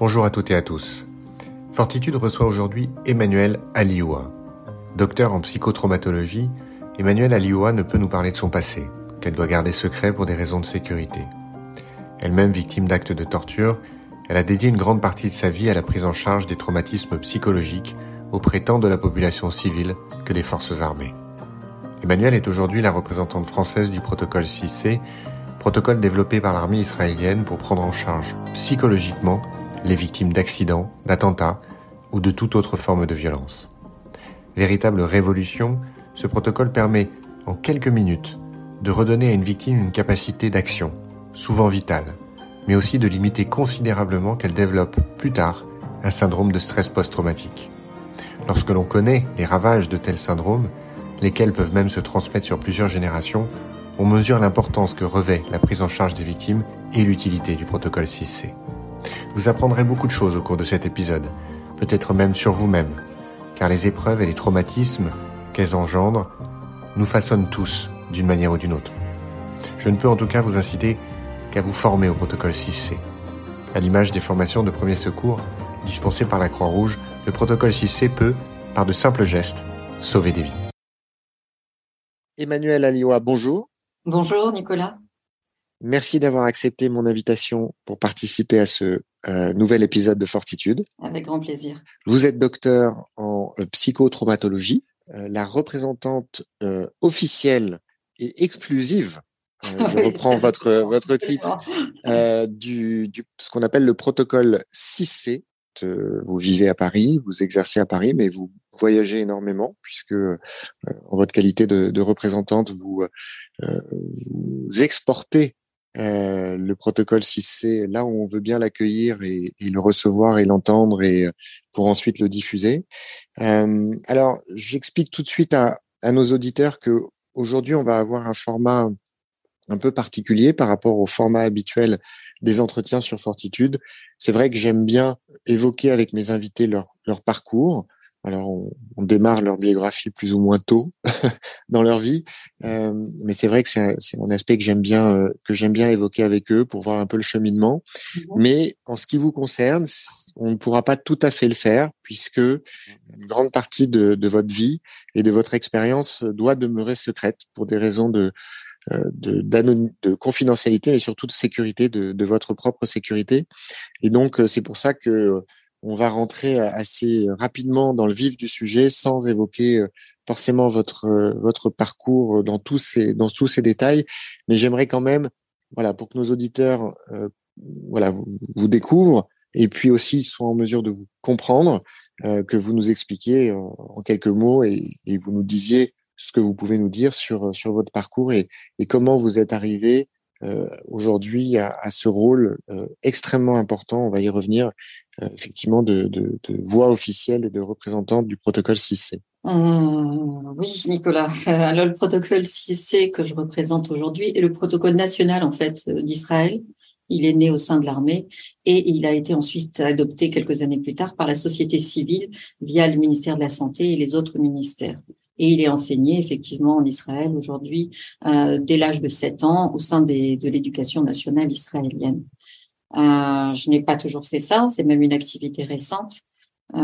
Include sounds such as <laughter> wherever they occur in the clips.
Bonjour à toutes et à tous. Fortitude reçoit aujourd'hui Emmanuel Alioua. Docteur en psychotraumatologie, Emmanuel Alioua ne peut nous parler de son passé, qu'elle doit garder secret pour des raisons de sécurité. Elle-même victime d'actes de torture, elle a dédié une grande partie de sa vie à la prise en charge des traumatismes psychologiques auprès tant de la population civile que des forces armées. Emmanuel est aujourd'hui la représentante française du protocole 6C, protocole développé par l'armée israélienne pour prendre en charge psychologiquement les victimes d'accidents, d'attentats ou de toute autre forme de violence. Véritable révolution, ce protocole permet, en quelques minutes, de redonner à une victime une capacité d'action, souvent vitale, mais aussi de limiter considérablement qu'elle développe plus tard un syndrome de stress post-traumatique. Lorsque l'on connaît les ravages de tels syndromes, lesquels peuvent même se transmettre sur plusieurs générations, on mesure l'importance que revêt la prise en charge des victimes et l'utilité du protocole 6C. Vous apprendrez beaucoup de choses au cours de cet épisode, peut-être même sur vous-même, car les épreuves et les traumatismes qu'elles engendrent nous façonnent tous d'une manière ou d'une autre. Je ne peux en tout cas vous inciter qu'à vous former au protocole 6C. À l'image des formations de premier secours dispensées par la Croix-Rouge, le protocole 6C peut, par de simples gestes, sauver des vies. Emmanuel Alioua, bonjour. Bonjour Nicolas. Merci d'avoir accepté mon invitation pour participer à ce euh, nouvel épisode de Fortitude. Avec grand plaisir. Vous êtes docteur en euh, psychotraumatologie, euh, la représentante officielle et exclusive, <laughs> je reprends votre, <laughs> votre titre, du, du, ce qu'on appelle le protocole 6C. Vous vivez à Paris, vous exercez à Paris, mais vous voyagez énormément puisque en votre qualité de, de représentante, vous, vous exportez euh, le protocole, si c'est là où on veut bien l'accueillir et, le recevoir et l'entendre et euh, pour ensuite le diffuser. Euh, alors, j'explique tout de suite à, nos auditeurs que aujourd'hui, on va avoir un format un peu particulier par rapport au format habituel des entretiens sur Fortitude. C'est vrai que j'aime bien évoquer avec mes invités leur parcours, alors, on, on, démarre leur biographie plus ou moins tôt <laughs> dans leur vie, euh, mais c'est vrai que c'est un, un, aspect que j'aime bien euh, que j'aime bien évoquer avec eux pour voir un peu le cheminement. Mmh mais en ce qui vous concerne, on ne pourra pas tout à fait le faire puisque une grande partie de, de votre vie et de votre expérience doit demeurer secrète pour des raisons de euh, de, de confidentialité, mais surtout de sécurité, de, de votre propre sécurité. Et donc, euh, c'est pour ça que on va rentrer assez rapidement dans le vif du sujet sans évoquer forcément votre votre parcours dans tous ces dans tous ces détails. Mais j'aimerais quand même voilà pour que nos auditeurs voilà vous, découvrent et puis aussi soient en mesure de vous comprendre que vous nous expliquiez en, quelques mots et, et, vous nous disiez ce que vous pouvez nous dire sur sur votre parcours et, et comment vous êtes arrivé aujourd'hui à, à, ce rôle extrêmement important. On va y revenir euh, effectivement de, voix officielle et de représentante du protocole 6C. Mmh, oui, Nicolas. Alors, le protocole 6C que je représente aujourd'hui est le protocole national en fait euh, d'Israël. Il est né au sein de l'armée et il a été ensuite adopté quelques années plus tard par la société civile via le ministère de la Santé et les autres ministères. Et il est enseigné effectivement en Israël aujourd'hui euh, dès l'âge de 7 ans au sein de l'éducation nationale israélienne. Euh, je n'ai pas toujours fait ça, c'est même une activité récente. Euh,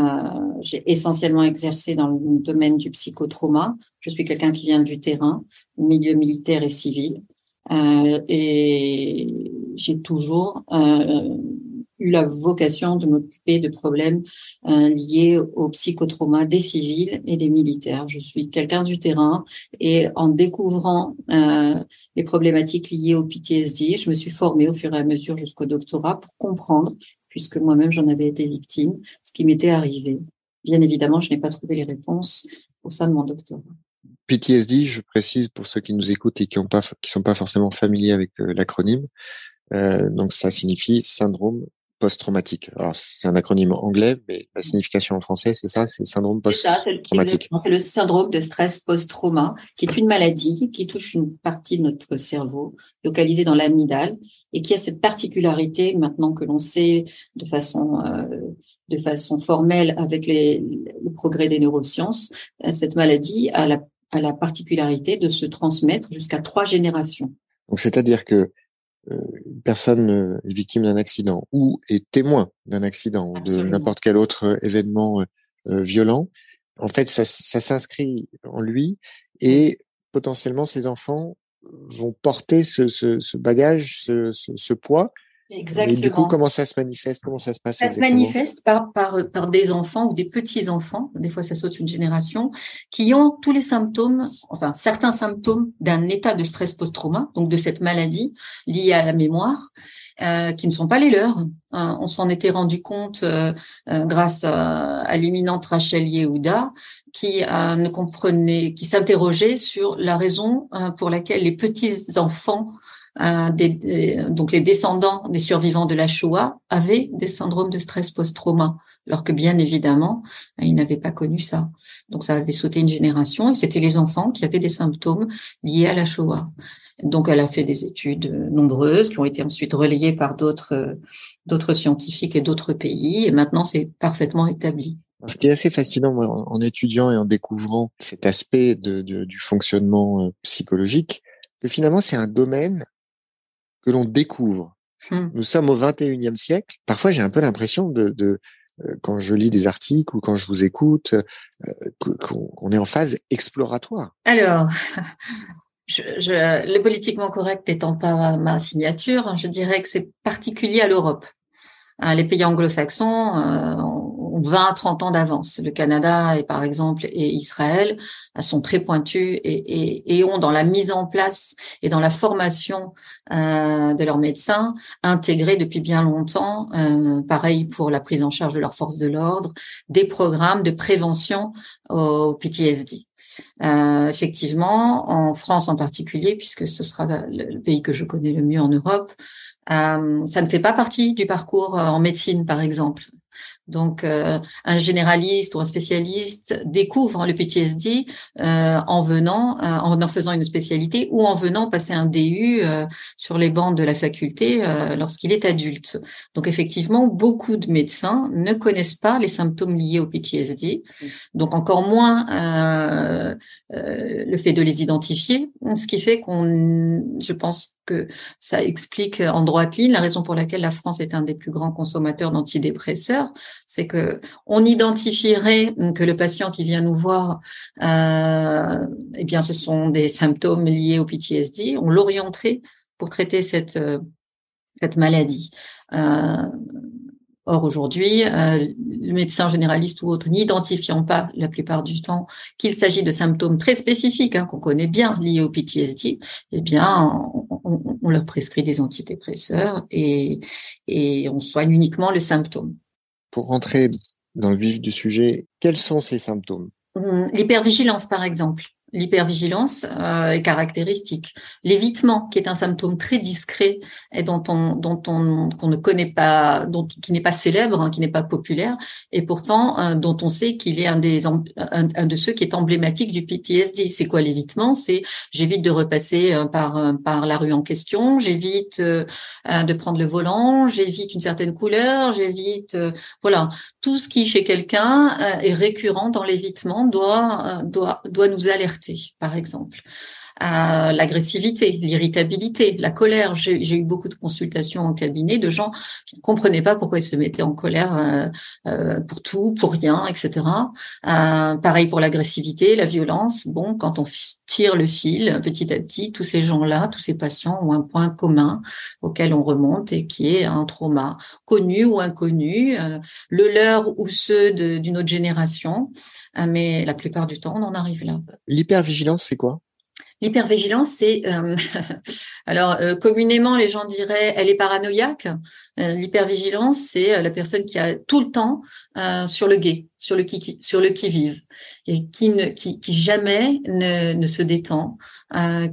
j'ai essentiellement exercé dans le domaine du psychotrauma. Je suis quelqu'un qui vient du terrain, milieu militaire et civil. Euh, et j'ai toujours euh, eu la vocation de m'occuper de problèmes euh, liés au psychotrauma des civils et des militaires. Je suis quelqu'un du terrain et en découvrant euh, les problématiques liées au PTSD, je me suis formée au fur et à mesure jusqu'au doctorat pour comprendre, puisque moi-même j'en avais été victime, ce qui m'était arrivé. Bien évidemment, je n'ai pas trouvé les réponses au sein de mon doctorat. PTSD, je précise pour ceux qui nous écoutent et qui ne sont pas forcément familiers avec euh, l'acronyme, donc ça signifie syndrome post-traumatique. Alors, c'est un acronyme anglais, mais la signification en français, c'est ça, c'est le syndrome post-traumatique. C'est le syndrome de stress post-trauma, qui est une maladie qui touche une partie de notre cerveau, localisée dans l'amygdale, et qui a cette particularité, maintenant que l'on sait de façon euh, de façon formelle avec les, le progrès des neurosciences, euh, cette maladie a la, a la particularité de se transmettre jusqu'à trois générations. Donc, c'est-à-dire que une personne est victime d'un accident ou est témoin d'un accident ou de n'importe quel autre événement violent, en fait, ça, ça s'inscrit en lui et potentiellement ses enfants vont porter ce, ce, ce bagage, ce, ce, poids. Exactement. Et du coup, comment ça se manifeste? Comment ça se passe Ça se manifeste par, par, par des enfants ou des petits-enfants, des fois ça saute une génération, qui ont tous les symptômes, enfin certains symptômes d'un état de stress post-trauma, donc de cette maladie liée à la mémoire, euh, qui ne sont pas les leurs. Euh, on s'en était rendu compte euh, grâce à, l'imminente Rachel Yehuda, qui ne comprenait, qui s'interrogeait sur la raison pour laquelle les petits des, donc les descendants des survivants de la Shoah avaient des syndromes de stress post-trauma, alors que bien évidemment, ils n'avaient pas connu ça. Donc ça avait sauté une génération et c'était les enfants qui avaient des symptômes liés à la Shoah. Donc elle a fait des études nombreuses qui ont été ensuite relayées par d'autres scientifiques et d'autres pays et maintenant c'est parfaitement établi. Ce qui est assez fascinant en étudiant et en découvrant cet aspect du fonctionnement euh, psychologique, que finalement c'est un domaine que l'on découvre. Hmm. Nous sommes au 21e siècle. Parfois, j'ai un peu l'impression de, de euh, quand je lis des articles ou quand je vous écoute, euh, qu'on est en phase exploratoire. Alors, <laughs> je, je, le politiquement correct n'étant pas ma signature, je dirais que c'est particulier à l'Europe. Euh, les pays anglo-saxons ont 20 30 ans d'avance. Le Canada et par exemple et Israël sont très pointus et, et, ont dans la mise en place et dans la formation euh, de leurs médecins intégré depuis bien longtemps, euh, pareil pour la prise en charge de leurs forces de l'ordre, des programmes de prévention au PTSD. Euh, effectivement, en France en particulier, puisque ce sera le pays que je connais le mieux en Europe, euh, ça ne fait pas partie du parcours en médecine, par exemple. Donc, euh, un généraliste ou un spécialiste découvre le PTSD euh, en venant, euh, en en faisant une spécialité ou en venant passer un DU sur les bancs de la faculté lorsqu'il est adulte. Donc, effectivement, beaucoup de médecins ne connaissent pas les symptômes liés au PTSD. Donc, encore moins le fait de les identifier, ce qui fait qu'on, je pense que ça explique en droite ligne la raison pour laquelle la France est un des plus grands consommateurs d'antidépresseurs, c'est que on identifierait que le patient qui vient nous voir, euh, eh bien, ce sont des symptômes liés au PTSD, on l'orienterait pour traiter cette euh, cette maladie. Euh, Or, aujourd'hui, euh, le médecin généraliste ou autre n'identifiant pas la plupart du temps qu'il s'agit de symptômes très spécifiques hein, qu'on connaît bien liés au PTSD, eh bien, on, leur prescrit des antidépresseurs et, et on soigne uniquement le symptôme. Pour rentrer dans le vif du sujet, quels sont ces symptômes? Hum, L'hypervigilance, par exemple. L'hypervigilance euh, est caractéristique. L'évitement, qui est un symptôme très discret et dont on, dont on, qu'on ne connaît pas, dont, qui n'est pas célèbre, hein, qui n'est pas populaire, et pourtant euh, dont on sait qu'il est un des, un, de ceux qui est emblématique du PTSD. C'est quoi l'évitement? C'est j'évite de repasser euh, par euh, par la rue en question, j'évite de prendre le volant, j'évite une certaine couleur, j'évite, voilà, tout ce qui chez quelqu'un est récurrent dans l'évitement doit doit doit nous alerter par exemple. Euh, l'agressivité, l'irritabilité, la colère. J'ai eu beaucoup de consultations en cabinet de gens qui ne comprenaient pas pourquoi ils se mettaient en colère euh, euh, pour tout, pour rien, etc. pareil pour l'agressivité, la violence. Bon, quand on tire le fil petit à petit, tous ces gens-là, tous ces patients ont un point commun auquel on remonte et qui est un trauma connu ou inconnu, le leur ou ceux d'une autre génération. mais la plupart du temps, on en arrive là. L'hypervigilance, c'est quoi? L'hypervigilance, c'est euh, <laughs> alors euh, communément les gens diraient elle est paranoïaque. Euh, l'hypervigilance, c'est la personne qui a tout le temps sur le guet, sur le qui sur le qui vive et qui ne qui, qui jamais ne, se détend,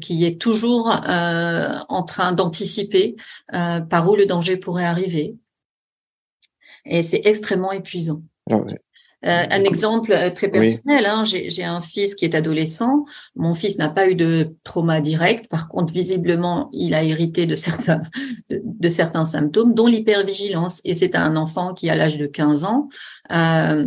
qui est toujours en train d'anticiper par où le danger pourrait arriver. Et c'est extrêmement épuisant. Euh, un exemple euh, très personnel, hein, j'ai un fils qui est adolescent. Mon fils n'a pas eu de trauma direct. Par contre, visiblement, il a hérité de certains, de, certains symptômes, dont l'hypervigilance. Et c'est un enfant qui, à l'âge de 15 ans, euh,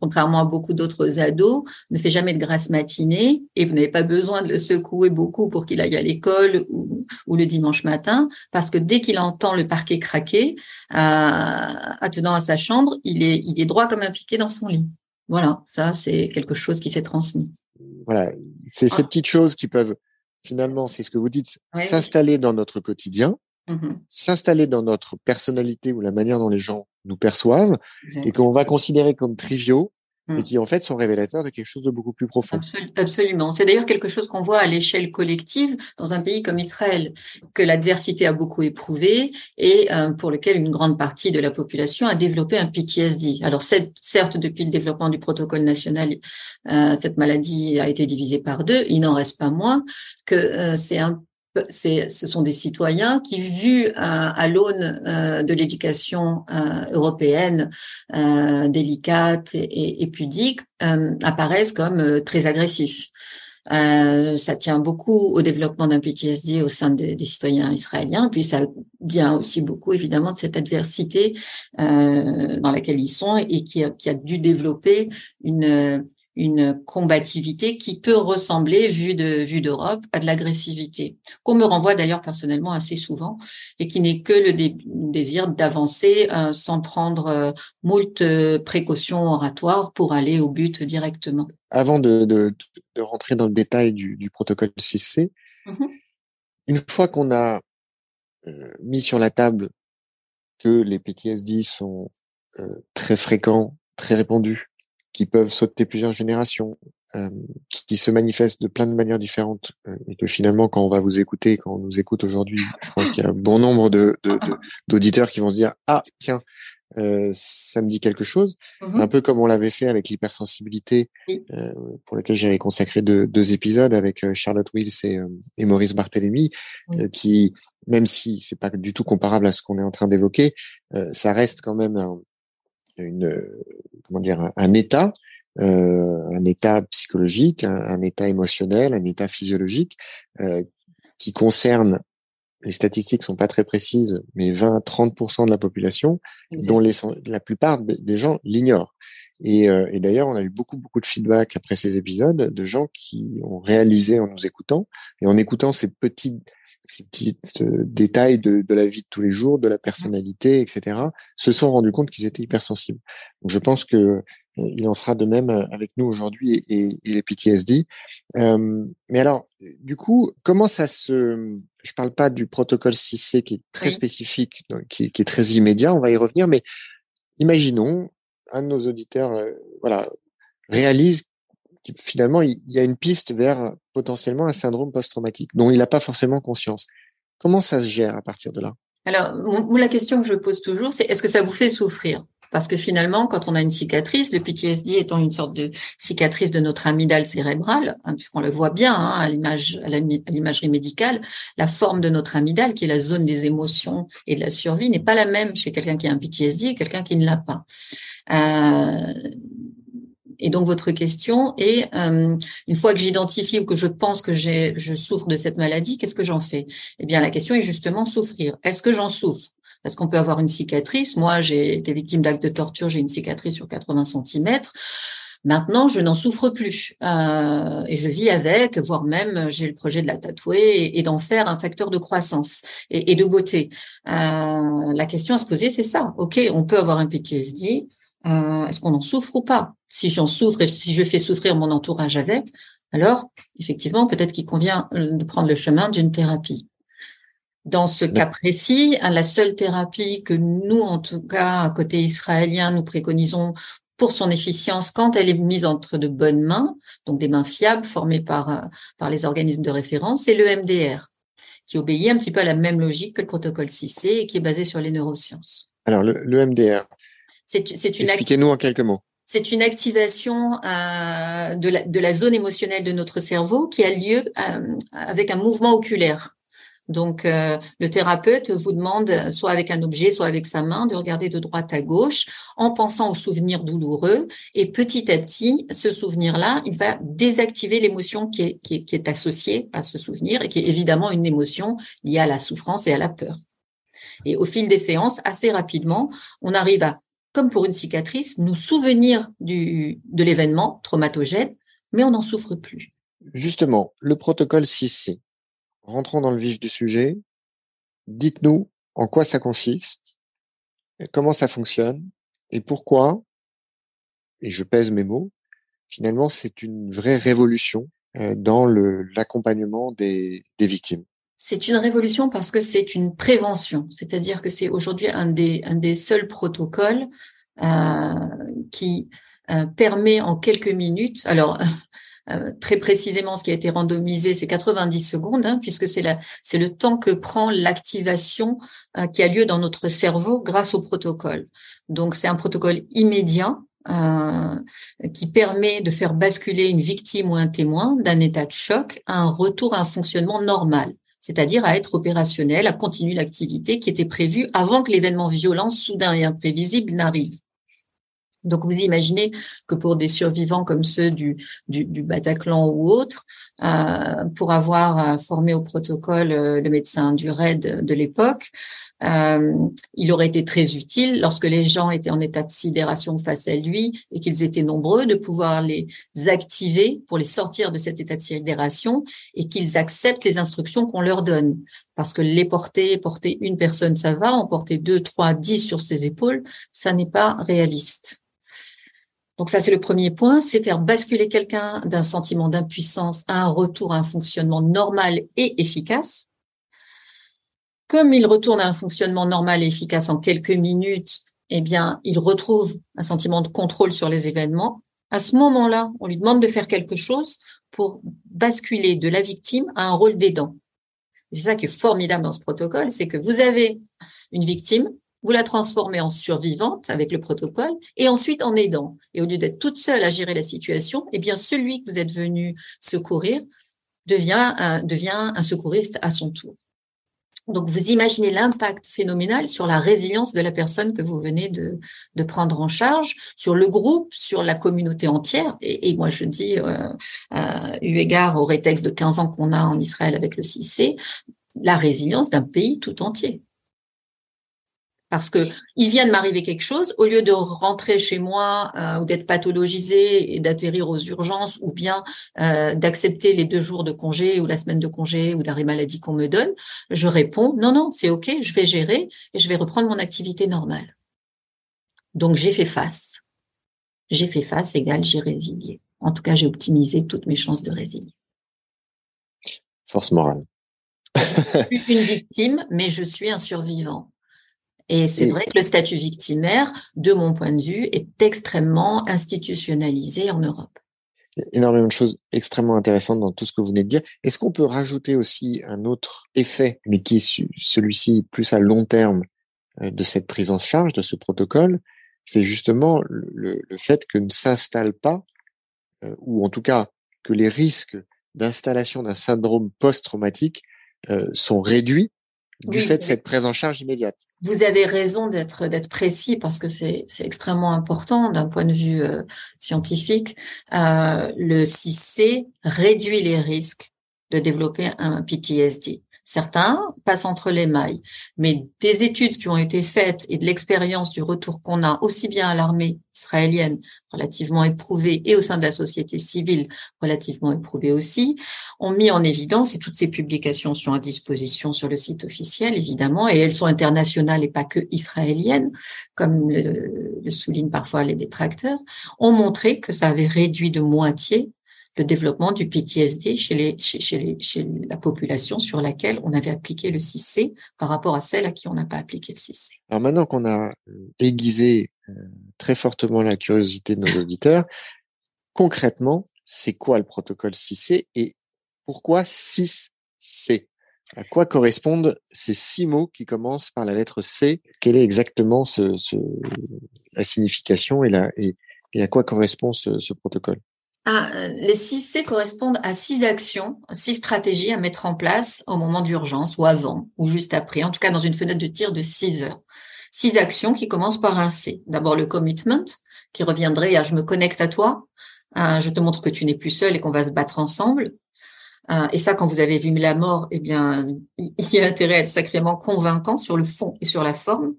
contrairement à beaucoup d'autres ados, ne fait jamais de grasse matinée et vous n'avez pas besoin de le secouer beaucoup pour qu'il aille à l'école ou, ou, le dimanche matin, parce que dès qu'il entend le parquet craquer, attenant à sa chambre, il est, il est droit comme un piqué dans son lit. Voilà, ça, c'est quelque chose qui s'est transmis. Voilà, c'est ces ah. petites choses qui peuvent, finalement, c'est ce que vous dites, s'installer dans notre quotidien, mmh s'installer dans notre personnalité ou la manière dont les gens nous perçoivent, et qu'on va considérer comme triviaux, mais mmh. qui en fait sont révélateurs de quelque chose de beaucoup plus profond. Absolument. C'est d'ailleurs quelque chose qu'on voit à l'échelle collective dans un pays comme Israël, que l'adversité a beaucoup éprouvé et euh, pour lequel une grande partie de la population a développé un PTSD. Alors certes, depuis le développement du protocole national, euh, cette maladie a été divisée par deux. Il n'en reste pas moins que euh, c'est un ce sont des citoyens qui, vus à, l'aune euh, de l'éducation euh, européenne euh, délicate et, pudique, apparaissent comme très agressifs. ça tient beaucoup au développement d'un PTSD au sein des citoyens israéliens, puis ça vient aussi beaucoup évidemment de cette adversité dans laquelle ils sont et qui qui a dû développer une une combativité qui peut ressembler, vu de vue d'Europe, à de l'agressivité, qu'on me renvoie d'ailleurs personnellement assez souvent, et qui n'est que le désir d'avancer euh, sans prendre euh, moult précautions oratoires pour aller au but directement. Avant de, de, de rentrer dans le détail du, du protocole 6C, mmh une fois qu'on a euh, mis sur la table que les PTSD sont très fréquents, très répandus, qui peuvent sauter plusieurs générations, euh, qui, se manifestent de plein de manières différentes, euh, et que finalement, quand on va vous écouter, quand on nous écoute aujourd'hui, je pense qu'il y a un bon nombre de, d'auditeurs qui vont se dire ah tiens, euh, ça me dit quelque chose, mmh un peu comme on l'avait fait avec l'hypersensibilité, euh, pour lequel j'avais consacré deux, deux, épisodes avec euh, Charlotte Wills et, et Maurice Barthélémy, qui même si c'est pas du tout comparable à ce qu'on est en train d'évoquer, ça reste quand même un, une comment dire un, état euh, un état psychologique un, état émotionnel un état physiologique euh, qui concerne les statistiques sont pas très précises mais 20 30% de la population dont les, la plupart des gens l'ignorent. Et, euh, et d'ailleurs, on a eu beaucoup, beaucoup de feedback après ces épisodes de gens qui ont réalisé en nous écoutant et en écoutant ces petits, ces petits euh, détails de, de, la vie de tous les jours, de la personnalité, etc., se sont rendus compte qu'ils étaient hypersensibles. Donc, je pense que euh, il en sera de même euh, avec nous aujourd'hui et, et, les PTSD. Euh, mais alors, du coup, comment ça se... Je parle pas du protocole 6C qui est très spécifique, qui, qui, est très immédiat, on va y revenir, mais imaginons, un de nos auditeurs voilà, réalise finalement, il y a une piste vers potentiellement un syndrome post-traumatique dont il n'a pas forcément conscience. Comment ça se gère à partir de là? Alors, la question que je pose toujours, c'est est-ce que ça vous fait souffrir? Parce que finalement, quand on a une cicatrice, le PTSD étant une sorte de cicatrice de notre amygdale cérébrale, hein, puisqu'on le voit bien hein, à l'imagerie médicale, la forme de notre amygdale, qui est la zone des émotions et de la survie, n'est pas la même chez quelqu'un qui a un PTSD et quelqu'un qui ne l'a pas. Euh, et donc votre question est, euh, une fois que j'identifie ou que je pense que je souffre de cette maladie, qu'est-ce que j'en fais? Eh bien, la question est justement souffrir. Est-ce que j'en souffre? Parce qu'on peut avoir une cicatrice. Moi, j'ai été victime d'actes de torture, j'ai une cicatrice sur 80 cm. Maintenant, je n'en souffre plus euh, et je vis avec, voire même j'ai le projet de la tatouer et, d'en faire un facteur de croissance et, de beauté. Euh, la question à se poser, c'est ça. Ok, on peut avoir un PTSD, euh, est-ce qu'on en souffre ou pas? Si j'en souffre et si je fais souffrir mon entourage avec, alors effectivement, peut-être qu'il convient euh, de prendre le chemin d'une thérapie. Dans ce cas précis, la seule thérapie que nous, en tout cas, à côté israélien, nous préconisons pour son efficience quand elle est mise entre de bonnes mains, donc des mains fiables formées par, euh, par les organismes de référence, c'est le MDR, qui obéit un petit peu à la même logique que le protocole 6C et qui est basé sur les neurosciences. Alors, le, le MDR, Expliquez-nous en quelques mots. C'est une activation euh, de, la, zone émotionnelle de notre cerveau qui a lieu euh, avec un mouvement oculaire. Donc, euh, le thérapeute vous demande, soit avec un objet, soit avec sa main, de regarder de droite à gauche en pensant au souvenir douloureux. Et petit à petit, ce souvenir-là, il va désactiver l'émotion qui est, qui, est, associée à ce souvenir et qui est évidemment une émotion liée à la souffrance et à la peur. Et au fil des séances, assez rapidement, on arrive à, comme pour une cicatrice, nous souvenir du, de l'événement traumatogène, mais on n'en souffre plus. Justement, le protocole 6C, rentrons dans le vif du sujet. Dites-nous en quoi ça consiste, comment ça fonctionne et pourquoi, et je pèse mes mots, finalement c'est une vraie révolution euh, dans l'accompagnement des, des victimes. C'est une révolution parce que c'est une prévention, c'est-à-dire que c'est aujourd'hui un des, un des seuls protocoles euh, qui euh, permet en quelques minutes, alors <laughs> euh, très précisément, ce qui a été randomisé, c'est 90 secondes, hein, puisque c'est le temps que prend l'activation qui a lieu dans notre cerveau grâce au protocole. Donc, c'est un protocole immédiat qui permet de faire basculer une victime ou un témoin d'un état de choc à un retour à un fonctionnement normal, c'est-à-dire à être opérationnel, à continuer l'activité qui était prévue avant que l'événement violent soudain et imprévisible n'arrive. Donc vous imaginez que pour des survivants comme ceux du, du, du Bataclan ou autres, pour avoir euh, formé au protocole euh, le médecin du RAID de l'époque, euh, il aurait été très utile lorsque les gens étaient en état de sidération face à lui et qu'ils étaient nombreux de pouvoir les activer pour les sortir de cet état de sidération et qu'ils acceptent les instructions qu'on leur donne. Parce que les porter, porter une personne, ça va, en porter deux, trois, dix sur ses épaules, ça n'est pas réaliste. Donc ça, c'est le premier point, c'est faire basculer quelqu'un d'un sentiment d'impuissance à un retour à un fonctionnement normal et efficace. Comme il retourne à un fonctionnement normal et efficace en quelques minutes, eh bien, il retrouve un sentiment de contrôle sur les événements. À ce moment-là, on lui demande de faire quelque chose pour basculer de la victime à un rôle d'aidant. C'est ça qui est formidable dans ce protocole, c'est que vous avez une victime, vous la transformez en survivante avec le protocole et ensuite en aidant. Et au lieu d'être toute seule à gérer la situation, eh bien, celui que vous êtes venu secourir devient un, devient un secouriste à son tour. Donc, vous imaginez l'impact phénoménal sur la résilience de la personne que vous venez de, prendre en charge, sur le groupe, sur la communauté entière. Et, moi, je dis, euh, euh, eu égard au rétexte de 15 ans qu'on a en Israël avec le CIC, la résilience d'un pays tout entier. Parce que il vient de m'arriver quelque chose, au lieu de rentrer chez moi euh, ou d'être pathologisé et d'atterrir aux urgences, ou bien euh, d'accepter les deux jours de congé ou la semaine de congé ou d'arrêt maladie qu'on me donne, je réponds non, non, c'est ok, je vais gérer et je vais reprendre mon activité normale. Donc j'ai fait face. J'ai fait face égale j'ai résilié. En tout cas, j'ai optimisé toutes mes chances de résilier. Force morale. je suis une victime, mais je suis un survivant. Et c'est vrai que le statut victimaire, de mon point de vue, est extrêmement institutionnalisé en Europe. Énormément de choses extrêmement intéressantes dans tout ce que vous venez de dire. Est-ce qu'on peut rajouter aussi un autre effet, mais qui est celui-ci plus à long terme euh, de cette prise en charge, de ce protocole C'est justement le, fait que ne s'installe pas, euh, ou en tout cas que les risques d'installation d'un syndrome post-traumatique euh, sont réduits du fait de cette prise en charge immédiate. Vous avez raison d'être d'être précis parce que c'est c'est extrêmement important d'un point de vue euh, scientifique. Euh, le 6C réduit les risques de développer un PTSD. Certains passent entre les mailles, mais des études qui ont été faites et de l'expérience du retour qu'on a aussi bien à l'armée israélienne relativement éprouvée et au sein de la société civile relativement éprouvée aussi, ont mis en évidence, et toutes ces publications sont à disposition sur le site officiel évidemment, et elles sont internationales et pas que israéliennes, comme le, le soulignent parfois les détracteurs, ont montré que ça avait réduit de moitié le développement du PTSD chez, les, chez, chez, la population sur laquelle on avait appliqué le 6C par rapport à celle à qui on n'a pas appliqué le 6C. Alors maintenant qu'on a euh, aiguisé euh, très fortement la curiosité de nos <coughs> auditeurs, concrètement, c'est quoi le protocole 6C et pourquoi 6C à quoi correspondent ces six mots qui commencent par la lettre C? Quelle est exactement ce, ce, la signification et, la, et, et à quoi correspond ce, ce protocole? Ah, les 6 C correspondent à six actions, six stratégies à mettre en place au moment de l'urgence ou avant ou juste après, en tout cas dans une fenêtre de tir de 6 heures. Six actions qui commencent par un C. D'abord le commitment, qui reviendrait à je me connecte à toi, je te montre que tu n'es plus seul et qu'on va se battre ensemble. et ça, quand vous avez vu la mort, eh bien, <laughs> il y a intérêt à être sacrément convaincant sur le fond et sur la forme.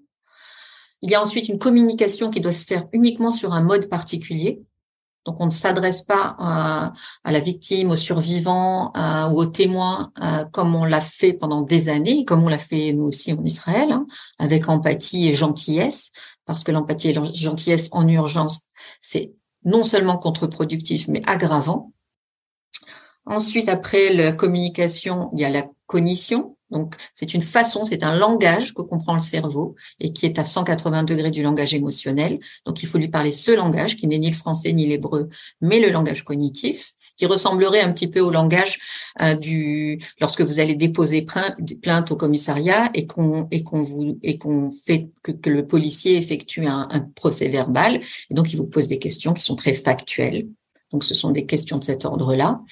Il y a ensuite une communication qui doit se faire uniquement sur un mode particulier. Donc, on ne s'adresse pas à, la victime, au survivant ou au témoin comme on l'a fait pendant des années, comme on l'a fait nous aussi en Israël, hein, avec empathie et gentillesse, parce que l'empathie et la gentillesse en urgence, c'est non seulement contre-productif, mais aggravant. Ensuite, après la communication, il y a la cognition. Donc, c'est une façon, c'est un langage que comprend le cerveau et qui est à 180 degrés du langage émotionnel. Donc, il faut lui parler ce langage qui n'est ni le français ni l'hébreu, mais le langage cognitif qui ressemblerait un petit peu au langage euh, du lorsque vous allez déposer plainte au commissariat et qu'on et qu'on vous et qu'on fait que, le policier effectue un, procès verbal et donc il vous pose des questions qui sont très factuelles. Donc ce sont des questions de cet ordre-là.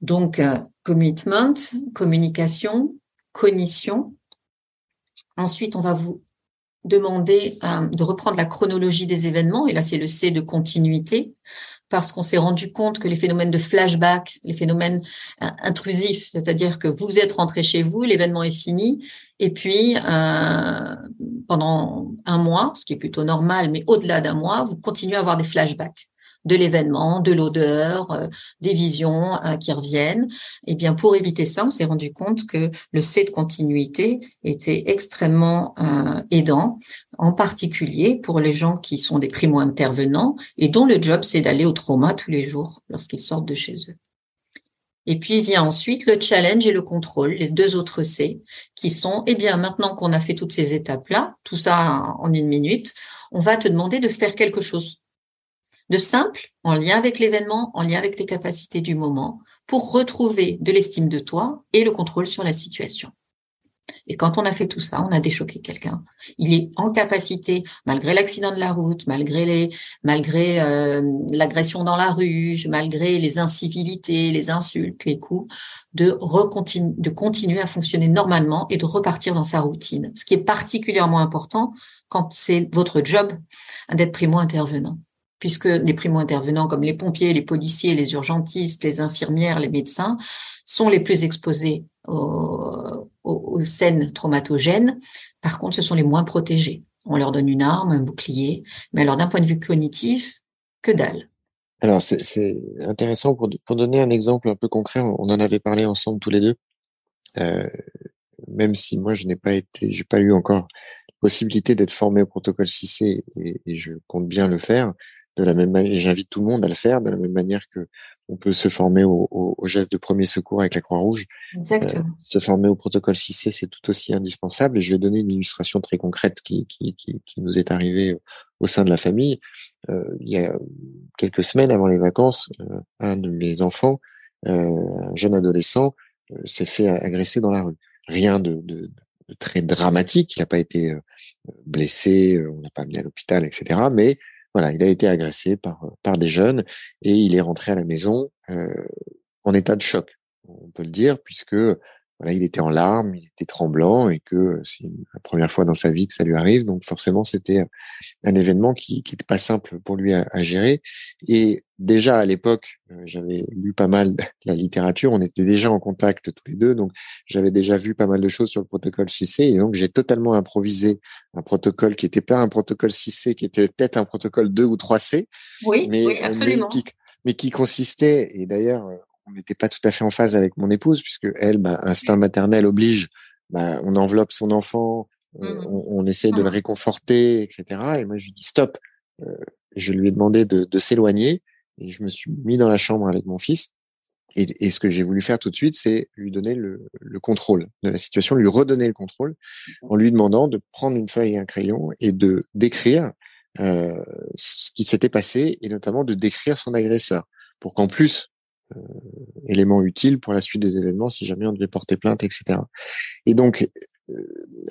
Donc, euh, commitment, communication, cognition. Ensuite, on va vous demander euh, de reprendre la chronologie des événements, et là c'est le C de continuité, parce qu'on s'est rendu compte que les phénomènes de flashback, les phénomènes euh, intrusifs, c'est-à-dire que vous êtes rentré chez vous, l'événement est fini, et puis pendant un mois, ce qui est plutôt normal, mais au-delà d'un mois, vous continuez à avoir des flashbacks de l'événement, de l'odeur, euh, des visions euh, qui reviennent. Et eh bien, pour éviter ça, on s'est rendu compte que le C de continuité était extrêmement euh, aidant, en particulier pour les gens qui sont des primo-intervenants et dont le job, c'est d'aller au trauma tous les jours lorsqu'ils sortent de chez eux. Et puis vient ensuite le challenge et le contrôle, les deux autres C, qui sont, eh bien, maintenant qu'on a fait toutes ces étapes-là, tout ça en une minute, on va te demander de faire quelque chose de simple, en lien avec l'événement, en lien avec tes capacités du moment, pour retrouver de l'estime de toi et le contrôle sur la situation. Et quand on a fait tout ça, on a déchoqué quelqu'un. Il est en capacité, malgré l'accident de la route, malgré les, malgré euh, l'agression dans la rue, malgré les incivilités, les insultes, les coups, de, de continuer à fonctionner normalement et de repartir dans sa routine. Ce qui est particulièrement important quand c'est votre job d'être primo-intervenant puisque les primo-intervenants comme les pompiers, les policiers, les urgentistes, les infirmières, les médecins sont les plus exposés aux, scènes traumatogènes. Par contre, ce sont les moins protégés. On leur donne une arme, un bouclier, mais alors d'un point de vue cognitif, que dalle. Alors c'est intéressant pour, donner un exemple un peu concret. On en avait parlé ensemble tous les deux. Euh, même si moi je n'ai pas été, j'ai pas eu encore possibilité d'être formé au protocole 6C et, et, je compte bien le faire de la même manière, j'invite tout le monde à le faire de la même manière que on peut se former au, au, geste de premier secours avec la Croix-Rouge. Exactement. Euh, se former au protocole 6C, c'est tout aussi indispensable. Et je vais donner une illustration très concrète qui, qui, qui, qui nous est arrivée au sein de la famille. Euh, il y a quelques semaines avant les vacances, euh, un de mes enfants, euh, un jeune adolescent, s'est fait agresser dans la rue. Rien de, de, de très dramatique. Il n'a pas été blessé, on l'a pas amené à l'hôpital, etc. Mais voilà, il a été agressé par par des jeunes et il est rentré à la maison euh, en état de choc. On peut le dire puisque voilà, il était en larmes, il était tremblant et que c'est la première fois dans sa vie que ça lui arrive. Donc forcément, c'était un événement qui n'était pas simple pour lui à, gérer. Et déjà à l'époque, euh, j'avais lu pas mal de la littérature, on était déjà en contact tous les deux, donc j'avais déjà vu pas mal de choses sur le protocole 6C et donc j'ai totalement improvisé un protocole qui n'était pas un protocole 6C, qui était peut-être un protocole 2 ou 3C. Oui, mais, absolument. mais qui consistait, et d'ailleurs on n'était pas tout à fait en phase avec mon épouse puisque elle, bah, instinct maternel oblige, bah, on enveloppe son enfant, euh, mmh. on, on, essaie de le mmh. réconforter, etc. Et moi je lui dis stop. Euh, je lui ai demandé de, de s'éloigner et je me suis mis dans la chambre avec mon fils. Et, et ce que j'ai voulu faire tout de suite, c'est lui donner le, le, contrôle de la situation, lui redonner le contrôle, en lui demandant de prendre une feuille et un crayon et de décrire euh, ce qui s'était passé et notamment de décrire son agresseur, pour qu'en plus élément utile pour la suite des événements si jamais on devait porter plainte, etc. Et donc, euh,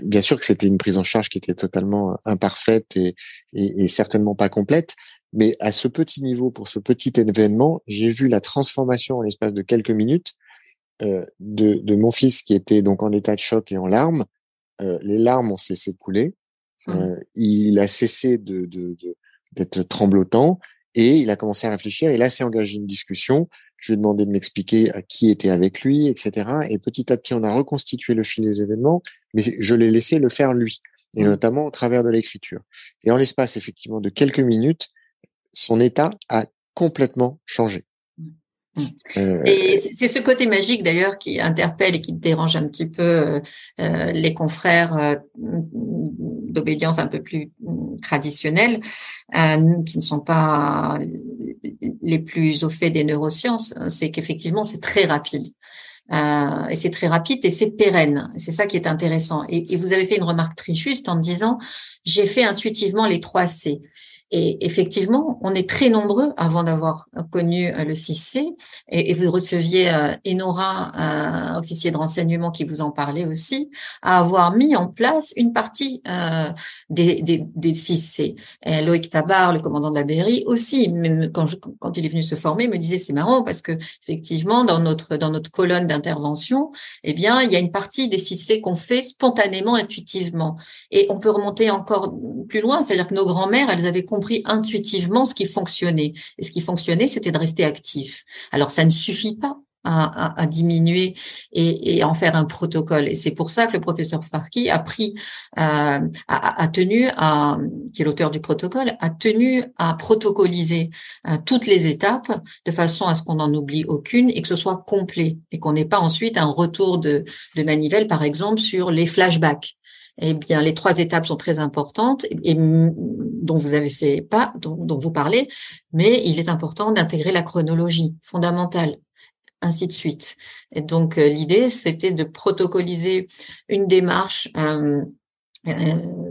bien sûr que c'était une prise en charge qui était totalement imparfaite et, et, et certainement pas complète, Mais à ce petit niveau, pour ce petit événement, j'ai vu la transformation en l'espace de quelques minutes euh, de, de, mon fils qui était donc en état de choc et en larmes. Euh, les larmes ont cessé de couler. Mmh. Euh, il a cessé de, de, d'être tremblotant et il a commencé à réfléchir. Et là, s'est engagé une discussion. Je lui ai demandé de m'expliquer à qui était avec lui, etc. Et petit à petit, on a reconstitué le fil des événements, mais je l'ai laissé le faire lui, et mmh. notamment au travers de l'écriture. Et en l'espace, effectivement, de quelques minutes, son état a complètement changé. Mmh. Euh, et c'est ce côté magique d'ailleurs qui interpelle et qui dérange un petit peu euh, euh, les confrères d'obédience un peu plus traditionnelle, qui ne sont pas les plus au fait des neurosciences, c'est qu'effectivement c'est très rapide. et c'est très rapide et c'est pérenne. C'est ça qui est intéressant. Et, et, vous avez fait une remarque très juste en disant j'ai fait intuitivement les trois C. Et effectivement, on est très nombreux avant d'avoir connu euh, le 6C. Et, vous receviez euh, Enora, un officier de renseignement qui vous en parlait aussi, à avoir mis en place une partie euh, des, des, des 6C. Et Loïc Tabar, le commandant de la BRI, aussi, même quand, il est venu se former, me disait c'est marrant parce que effectivement, dans notre dans notre colonne d'intervention, eh bien, il y a une partie des 6C qu'on fait spontanément, intuitivement. Et on peut remonter encore plus loin, c'est-à-dire que nos grands-mères, elles avaient intuitivement ce qui fonctionnait. Et ce qui fonctionnait, c'était de rester actif. Alors, ça ne suffit pas à, diminuer et, en faire un protocole. Et c'est pour ça que le professeur Farki a pris, euh, a, tenu à, qui est l'auteur du protocole, a tenu à protocoliser euh, toutes les étapes de façon à ce qu'on n'en oublie aucune et que ce soit complet et qu'on n'ait pas ensuite un retour de, de manivelle, par exemple, sur les flashbacks eh bien, les trois étapes sont très importantes et, dont vous avez fait pas, dont, vous parlez, mais il est important d'intégrer la chronologie fondamentale ainsi de suite. Et donc, euh, l'idée, c'était de protocoliser une démarche euh, euh,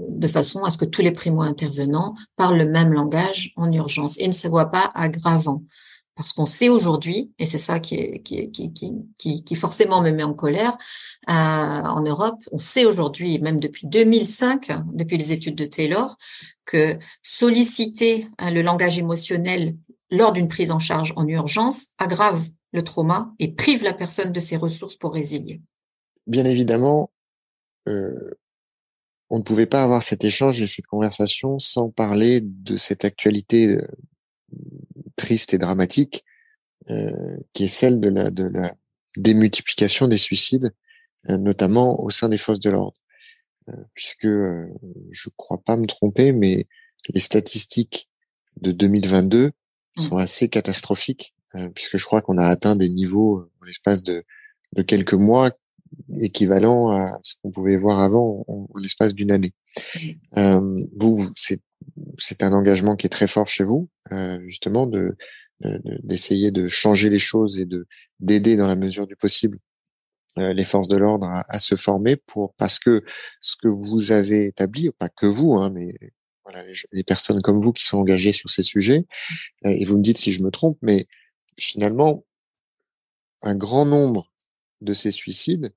de façon à ce que tous les primo-intervenants parlent le même langage en urgence et ne se voient pas aggravant. Parce qu'on sait aujourd'hui, et c'est ça qui, qui, qui, qui, qui, forcément me met en colère, euh, en Europe, on sait aujourd'hui, même depuis 2005, depuis les études de Taylor, que solliciter hein, le langage émotionnel lors d'une prise en charge en urgence aggrave le trauma et prive la personne de ses ressources pour résilier. Bien évidemment, euh, on ne pouvait pas avoir cet échange et cette conversation sans parler de cette actualité euh, triste et dramatique, euh, qui est celle de la, de la démultiplication des suicides, euh, notamment au sein des forces de l'ordre. Euh, puisque je crois pas me tromper, mais les statistiques de 2022 mmh. sont assez catastrophiques, puisque je crois qu'on a atteint des niveaux en l'espace de, de quelques mois équivalents à ce qu'on pouvait voir avant en, l'espace d'une année. Mmh. Euh, vous, c'est c'est un engagement qui est très fort chez vous, euh, justement, de d'essayer de, changer les choses et de d'aider dans la mesure du possible euh, les forces de l'ordre à, se former pour parce que ce que vous avez établi, pas que vous, hein, mais voilà les, personnes comme vous qui sont engagées sur ces sujets, euh, et vous me dites si je me trompe, mais finalement un grand nombre de ces suicides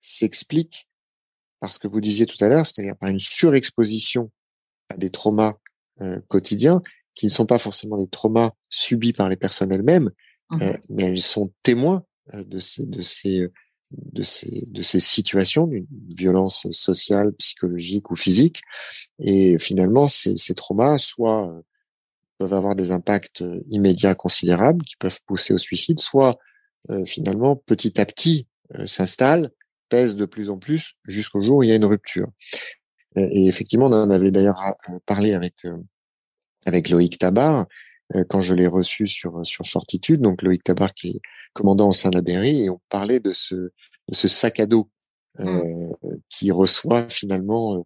s'expliquent parce que vous disiez tout à l'heure, c'est-à-dire par une surexposition à des traumas euh, quotidiens qui ne sont pas forcément des traumas subis par les personnes elles-mêmes, mmh euh, mais elles sont témoins de ces de ces de ces de ces situations d'une violence sociale, psychologique ou physique. Et finalement, ces, ces traumas soit peuvent avoir des impacts immédiats considérables qui peuvent pousser au suicide, soit finalement petit à petit s'installent, pèsent de plus en plus jusqu'au jour où il y a une rupture. Et effectivement, on en avait d'ailleurs euh, parlé avec euh, avec Loïc Tabar euh, quand je l'ai reçu sur sur Fortitude. Donc Loïc Tabar qui est commandant au sein de la BRI et on parlait de ce de ce sac à dos mmh. qui reçoit finalement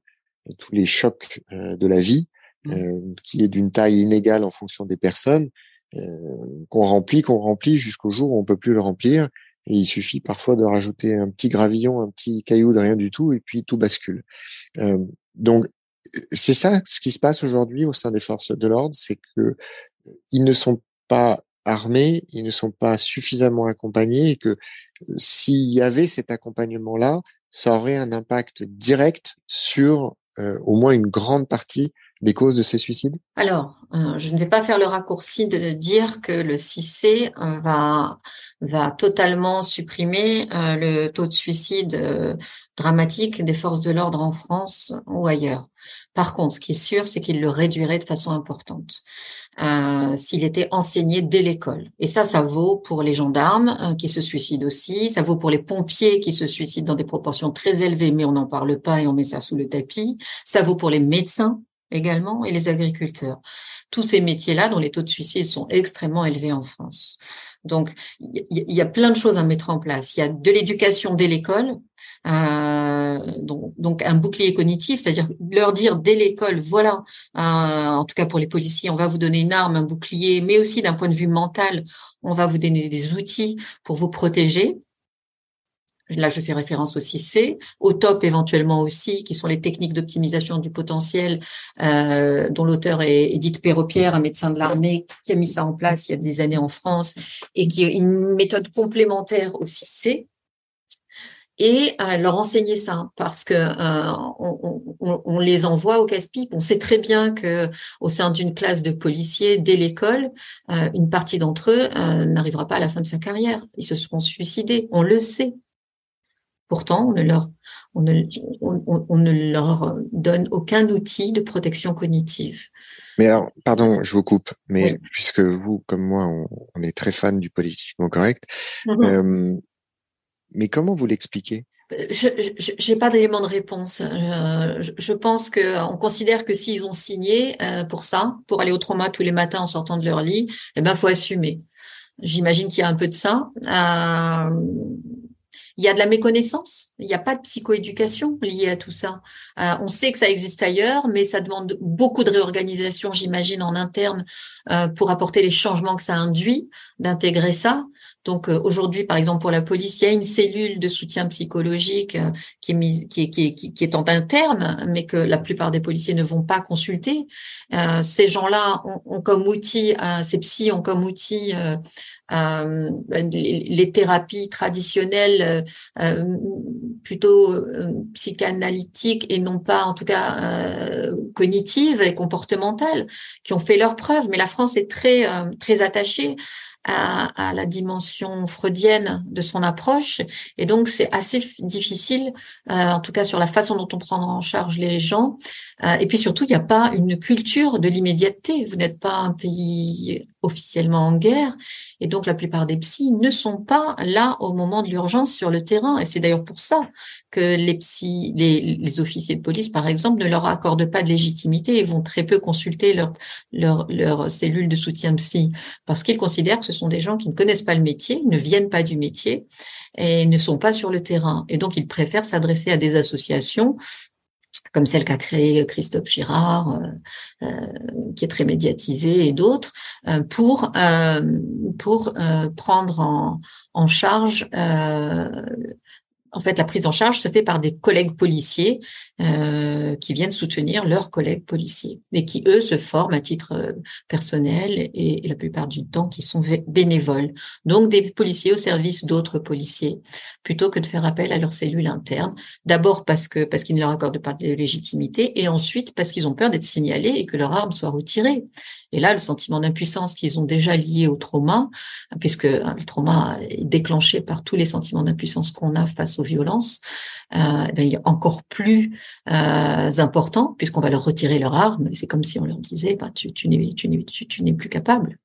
tous les chocs de la vie, mmh. qui est d'une taille inégale en fonction des personnes, qu'on remplit, qu'on remplit jusqu'au jour où on peut plus le remplir. Et il suffit parfois de rajouter un petit gravillon, un petit caillou de rien du tout, et puis tout bascule. Donc, c'est ça ce qui se passe aujourd'hui au sein des forces de l'ordre, c'est que ils ne sont pas armés, ils ne sont pas suffisamment accompagnés et que s'il y avait cet accompagnement-là, ça aurait un impact direct sur au moins une grande partie des causes de ces suicides? Alors, euh, je ne vais pas faire le raccourci de dire que le 6C euh, va, va totalement supprimer euh, le taux de suicide dramatique des forces de l'ordre en France ou ailleurs. Par contre, ce qui est sûr, c'est qu'il le réduirait de façon importante s'il était enseigné dès l'école. Et ça, ça vaut pour les gendarmes qui se suicident aussi, ça vaut pour les pompiers qui se suicident dans des proportions très élevées, mais on n'en parle pas et on met ça sous le tapis. Ça vaut pour les médecins également et les agriculteurs. Tous ces métiers-là dont les taux de suicide sont extrêmement élevés en France. Donc, il y, a plein de choses à mettre en place. Il y a de l'éducation dès l'école, euh, donc, donc, un bouclier cognitif, c'est-à-dire leur dire dès l'école, voilà, euh, en tout cas pour les policiers, on va vous donner une arme, un bouclier, mais aussi d'un point de vue mental, on va vous donner des outils pour vous protéger. Là, je fais référence au 6C, au top éventuellement aussi, qui sont les techniques d'optimisation du potentiel, euh, dont l'auteur est Edith Perropierre, un médecin de l'armée qui a mis ça en place il y a des années en France, et qui est une méthode complémentaire au 6C et euh, leur enseigner ça parce que euh, on, on, on, les envoie au casse-pipe. On sait très bien que au sein d'une classe de policiers dès l'école, euh, une partie d'entre eux n'arrivera pas à la fin de sa carrière. Ils se seront suicidés. On le sait. Pourtant, on ne leur, on ne, on, ne leur donne aucun outil de protection cognitive. Mais alors, pardon, je vous coupe, mais puisque vous, comme moi, on, est très fan du politiquement correct, mmh euh, mais comment vous l'expliquez? Je n'ai pas d'élément de réponse. Euh, je, je, pense que on considère que s'ils ont signé euh, pour ça, pour aller au trauma tous les matins en sortant de leur lit, eh ben faut assumer. J'imagine qu'il y a un peu de ça. Euh, il y a de la méconnaissance, il n'y a pas de psychoéducation liée à tout ça. Euh, on sait que ça existe ailleurs, mais ça demande beaucoup de réorganisation, j'imagine, en interne euh, pour apporter les changements que ça induit, d'intégrer ça. Donc euh, aujourd'hui, par exemple, pour la police, il y a une cellule de soutien psychologique qui est mise, qui qui qui est en interne, mais que la plupart des policiers ne vont pas consulter. ces gens-là ont, ont, comme outil, ces psys ont comme outil euh, les, thérapies traditionnelles euh, euh, plutôt psychanalytiques et non pas en tout cas cognitives et comportementales qui ont fait leurs preuves. Mais la France est très très attachée à, la dimension freudienne de son approche. Et donc, c'est assez difficile, euh, en tout cas sur la façon dont on prend en charge les gens. Euh, et puis surtout, il n'y a pas une culture de l'immédiateté. Vous n'êtes pas un pays officiellement en guerre. Et donc, la plupart des psys ne sont pas là au moment de l'urgence sur le terrain. Et c'est d'ailleurs pour ça que les psys, les, officiers de police, par exemple, ne leur accordent pas de légitimité et vont très peu consulter leur, leur, leur cellule de soutien psy parce qu'ils considèrent que ce sont des gens qui ne connaissent pas le métier, ne viennent pas du métier et ne sont pas sur le terrain. Et donc, ils préfèrent s'adresser à des associations comme celle qu'a créée Christophe Girard, euh, euh, qui est très médiatisée, et d'autres, euh, pour euh, pour euh, prendre en, en charge en fait, la prise en charge se fait par des collègues policiers euh, qui viennent soutenir leurs collègues policiers, mais qui, eux, se forment à titre euh, personnel et, la plupart du temps qui sont bénévoles. Donc, des policiers au service d'autres policiers, plutôt que de faire appel à leur cellule interne. D'abord parce que parce qu'ils ne leur accordent pas de légitimité, et ensuite parce qu'ils ont peur d'être signalés et que leur arme soit retirée. Et là, le sentiment d'impuissance qu'ils ont déjà lié au trauma, puisque hein, le trauma est déclenché par tous les sentiments d'impuissance qu'on a face aux violences, euh, ben, il est encore plus euh, important puisqu'on va leur retirer leur arme. C'est comme si on leur disait, bah, tu, tu n'es tu, tu, n'es plus capable.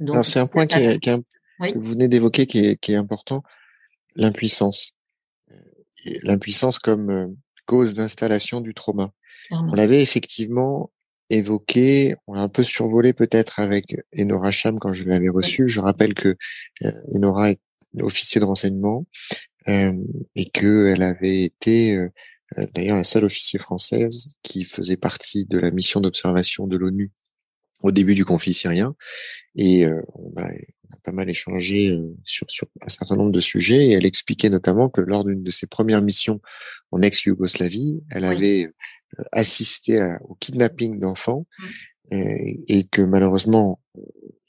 Alors c'est un point qui est, que vous venez d'évoquer qui est, qui est important, l'impuissance. L'impuissance comme euh, cause d'installation du trauma. On l'avait effectivement évoqué, on l'a un peu survolé peut-être avec Enora Cham quand je l'avais reçu. Je rappelle que euh, Enora est officier de renseignement euh, et qu'elle avait été euh, d'ailleurs la seule officier française qui faisait partie de la mission d'observation de l'ONU au début du conflit syrien. Et on a, pas mal échangé sur, sur un certain nombre de sujets. Et elle expliquait notamment que lors d'une de ses premières missions en ex-Yougoslavie, elle avait assisté au kidnapping d'enfants mmh. et, que malheureusement,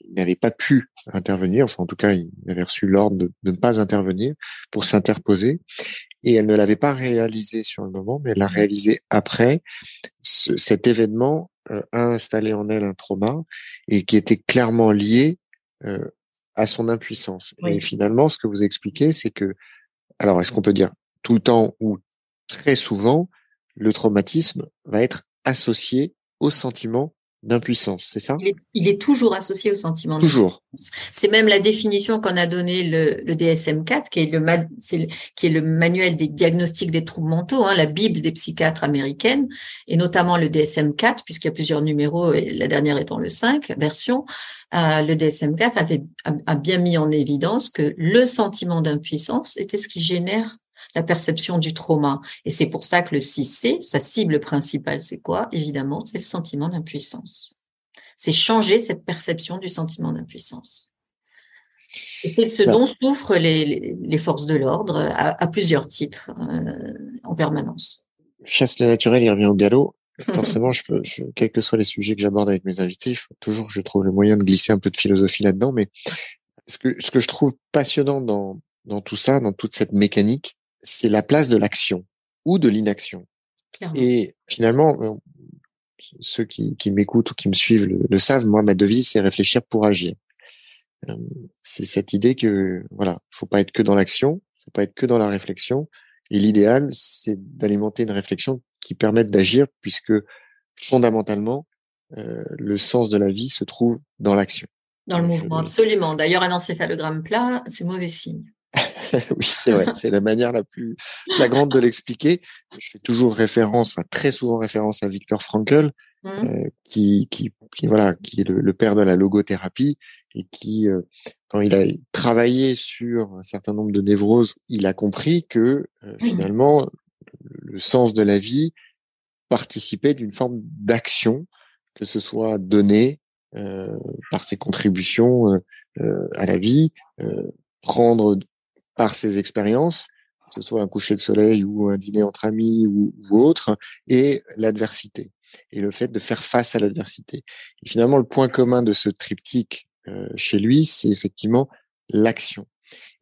il n'avait pas pu intervenir. Enfin, en tout cas, il avait reçu l'ordre de, ne pas intervenir pour s'interposer. Et elle ne l'avait pas réalisé sur le moment, mais elle l'a réalisé après. cet événement euh, a installé en elle un trauma et qui était clairement lié euh, à son impuissance. Et finalement, ce que vous expliquez, c'est que, alors est-ce qu'on peut dire tout le temps ou très souvent, le traumatisme va être associé au sentiment d'impuissance, c'est ça? Il est, toujours associé au sentiment Toujours. C'est même la définition qu'en a donné le, DSM-4, qui est le, qui est le manuel des diagnostics des troubles mentaux, hein, la Bible des psychiatres américaines, et notamment le DSM-4, puisqu'il y a plusieurs numéros, et la dernière étant le 5 version. Euh, le DSM-4 avait, a bien mis en évidence que le sentiment d'impuissance était ce qui génère la perception du trauma. Et c'est pour ça que le 6C, sa cible principale, c'est quoi? Évidemment, c'est le sentiment d'impuissance. C'est changer cette perception du sentiment d'impuissance. Et c'est ce dont souffrent les, forces de l'ordre à, plusieurs titres euh, en permanence. Chasse le naturel, il revient au galop. Forcément, je peux, quels que soient les sujets que j'aborde avec mes invités, il faut toujours, je trouve, le moyen de glisser un peu de philosophie là-dedans. Mais ce que, ce que je trouve passionnant dans, dans tout ça, dans toute cette mécanique, c'est la place de l'action ou de l'inaction. Et finalement, ceux qui, m'écoutent ou qui me suivent le, savent, moi, ma devise, c'est réfléchir pour agir. C'est cette idée que, voilà, faut pas être que dans l'action, faut pas être que dans la réflexion. Et l'idéal, c'est d'alimenter une réflexion qui permette d'agir, puisque fondamentalement, euh, le sens de la vie se trouve dans l'action. Dans le mouvement, absolument. D'ailleurs, un encéphalogramme plat, c'est mauvais signe. <laughs> oui, c'est vrai. C'est la manière la plus flagrante de l'expliquer. Je fais toujours référence, enfin très souvent référence à Victor Frankl, mmh. euh, qui, qui, voilà, qui est le, père de la logothérapie et qui, euh, quand il a travaillé sur un certain nombre de névroses, il a compris que euh, mmh. finalement le sens de la vie participait d'une forme d'action, que ce soit donné par ses contributions à la vie, prendre par ses expériences, que ce soit un coucher de soleil ou un dîner entre amis ou, autre, et l'adversité et le fait de faire face à l'adversité. Et finalement, le point commun de ce triptyque euh, chez lui, c'est effectivement l'action.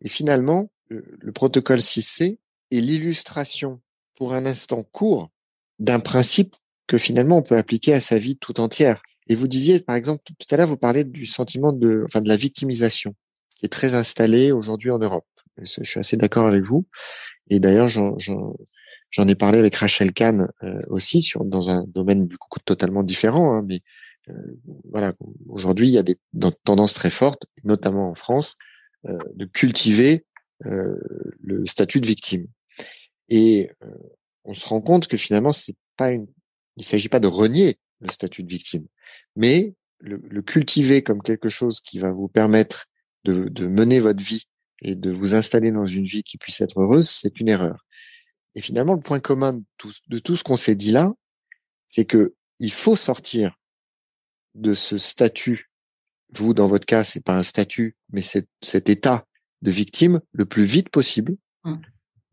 Et finalement, le, protocole 6C est l'illustration pour un instant court d'un principe que finalement on peut appliquer à sa vie tout entière. Et vous disiez, par exemple, tout à l'heure, vous parlez du sentiment de, enfin, de la victimisation, qui est très installé aujourd'hui en Europe. Je suis assez d'accord avec vous. Et d'ailleurs, j'en ai parlé avec Rachel Kahn euh, aussi sur dans un domaine du coup totalement différent. Hein, mais euh, voilà, aujourd'hui, il y a des tendances très fortes, notamment en France, euh, de cultiver le statut de victime. Et on se rend compte que finalement, c'est pas une, il s'agit pas de renier le statut de victime, mais le, le, cultiver comme quelque chose qui va vous permettre de, de mener votre vie et de vous installer dans une vie qui puisse être heureuse, c'est une erreur. Et finalement, le point commun de tout, de tout ce qu'on s'est dit là, c'est que il faut sortir de ce statut. Vous, dans votre cas, c'est pas un statut, mais c'est cet état de victime le plus vite possible. Mmh.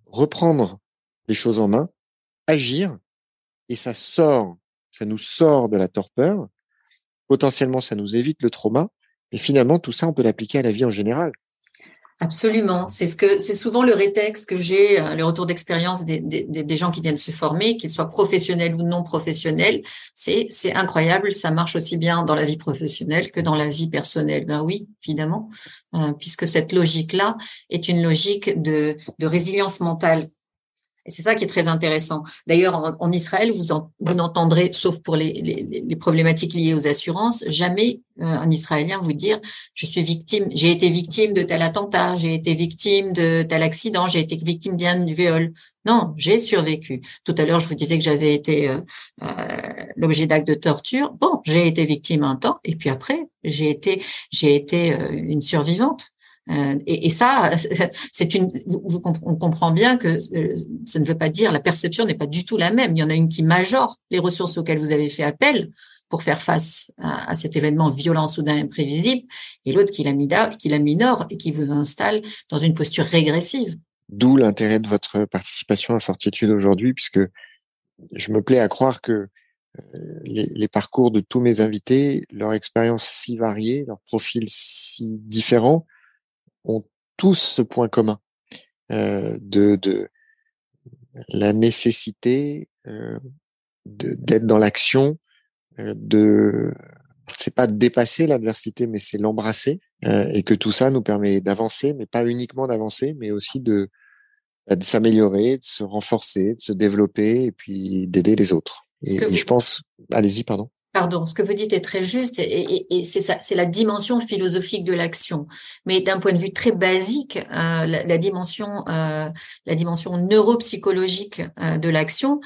Reprendre les choses en main, agir, et ça sort, ça nous sort de la torpeur. Potentiellement, ça nous évite le trauma. Mais finalement, tout ça, on peut l'appliquer à la vie en général. Absolument. C'est ce que c'est souvent le rétexte que j'ai, euh, le retour d'expérience des, gens qui viennent se former, qu'ils soient professionnels ou non professionnels. C'est c'est incroyable. Ça marche aussi bien dans la vie professionnelle que dans la vie personnelle. Ben oui, évidemment, euh, puisque cette logique-là est une logique de résilience mentale. Et c'est ça qui est très intéressant. D'ailleurs, en, Israël, vous, n'entendrez, sauf pour les, problématiques liées aux assurances, jamais euh, un Israélien vous dire je suis victime, j'ai été victime de tel attentat, j'ai été victime de tel accident, j'ai été victime d'un viol. Non, j'ai survécu. Tout à l'heure, je vous disais que j'avais été euh, euh, l'objet d'actes de torture. Bon, j'ai été victime un temps, et puis après, j'ai été une survivante. Euh, et, et, ça, <laughs> c'est une. on comprend bien que euh, ça ne veut pas dire la perception n'est pas du tout la même. Il y en a une qui majore les ressources auxquelles vous avez fait appel pour faire face à, cet événement violent, soudain, imprévisible, et l'autre qui la, minore et qui vous installe dans une posture régressive. D'où l'intérêt de votre participation à Fortitude aujourd'hui, puisque je me plais à croire que euh, les, parcours de tous mes invités, leur expérience si variée, leur profil si différent, ont tous ce point commun euh, de, de, la nécessité d'être dans l'action, de c'est pas dépasser l'adversité, mais c'est l'embrasser, et que tout ça nous permet d'avancer, mais pas uniquement d'avancer, mais aussi de, bah, de s'améliorer, de se renforcer, de se développer, et puis d'aider les autres. Et, je pense, allez-y, pardon. Pardon, ce que vous dites est très juste et, c'est ça, c'est la dimension philosophique de l'action. Mais d'un point de vue très basique, euh, la, dimension, euh, la dimension neuropsychologique euh, de l'action,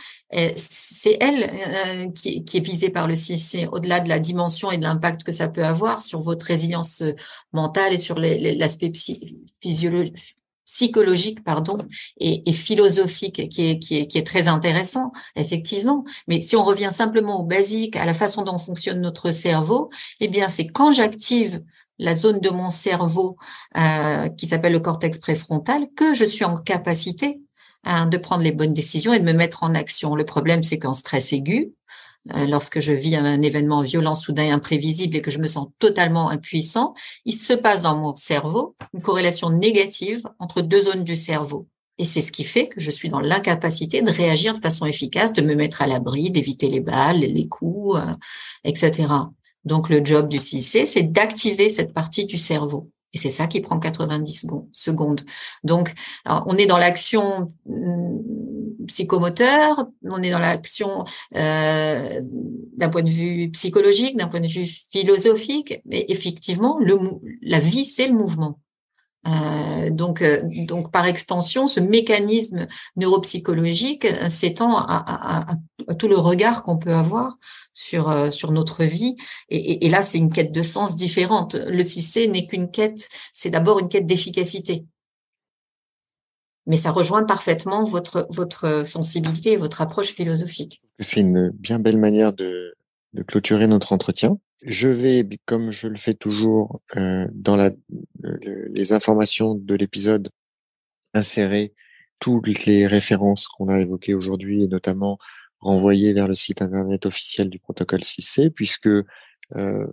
c'est elle qui, est visée par le CIC. Au-delà de la dimension et de l'impact que ça peut avoir sur votre résilience mentale et sur l'aspect physiologique psychologique pardon et, philosophique qui est, qui est qui est très intéressant effectivement. Mais si on revient simplement au basique à la façon dont fonctionne notre cerveau eh bien c'est quand j'active la zone de mon cerveau euh, qui s'appelle le cortex préfrontal que je suis en capacité hein, de prendre les bonnes décisions et de me mettre en action. Le problème c'est qu'en stress aigu lorsque je vis un événement violent, soudain, imprévisible et que je me sens totalement impuissant, il se passe dans mon cerveau une corrélation négative entre deux zones du cerveau. Et c'est ce qui fait que je suis dans l'incapacité de réagir de façon efficace, de me mettre à l'abri, d'éviter les balles, les coups, euh, etc. Donc le job du CIC, c'est d'activer cette partie du cerveau. Et c'est ça qui prend 90 secondes. Donc, on est dans l'action hmm, psychomoteur, on est dans l'action euh, d'un point de vue psychologique, d'un point de vue philosophique, mais effectivement, la vie, c'est le mouvement. Euh, donc, euh, donc, par extension, ce mécanisme neuropsychologique s'étend à, tout le regard qu'on peut avoir sur sur notre vie. Et, là, c'est une quête de sens différente. Le CIC n'est qu'une quête, c'est d'abord une quête d'efficacité. Mais ça rejoint parfaitement votre votre sensibilité et votre approche philosophique. C'est une bien belle manière de, de clôturer notre entretien. Je vais, comme je le fais toujours, euh, dans la, les informations de l'épisode, insérer toutes les références qu'on a évoquées aujourd'hui et notamment renvoyer vers le site internet officiel du protocole 6C, puisque euh,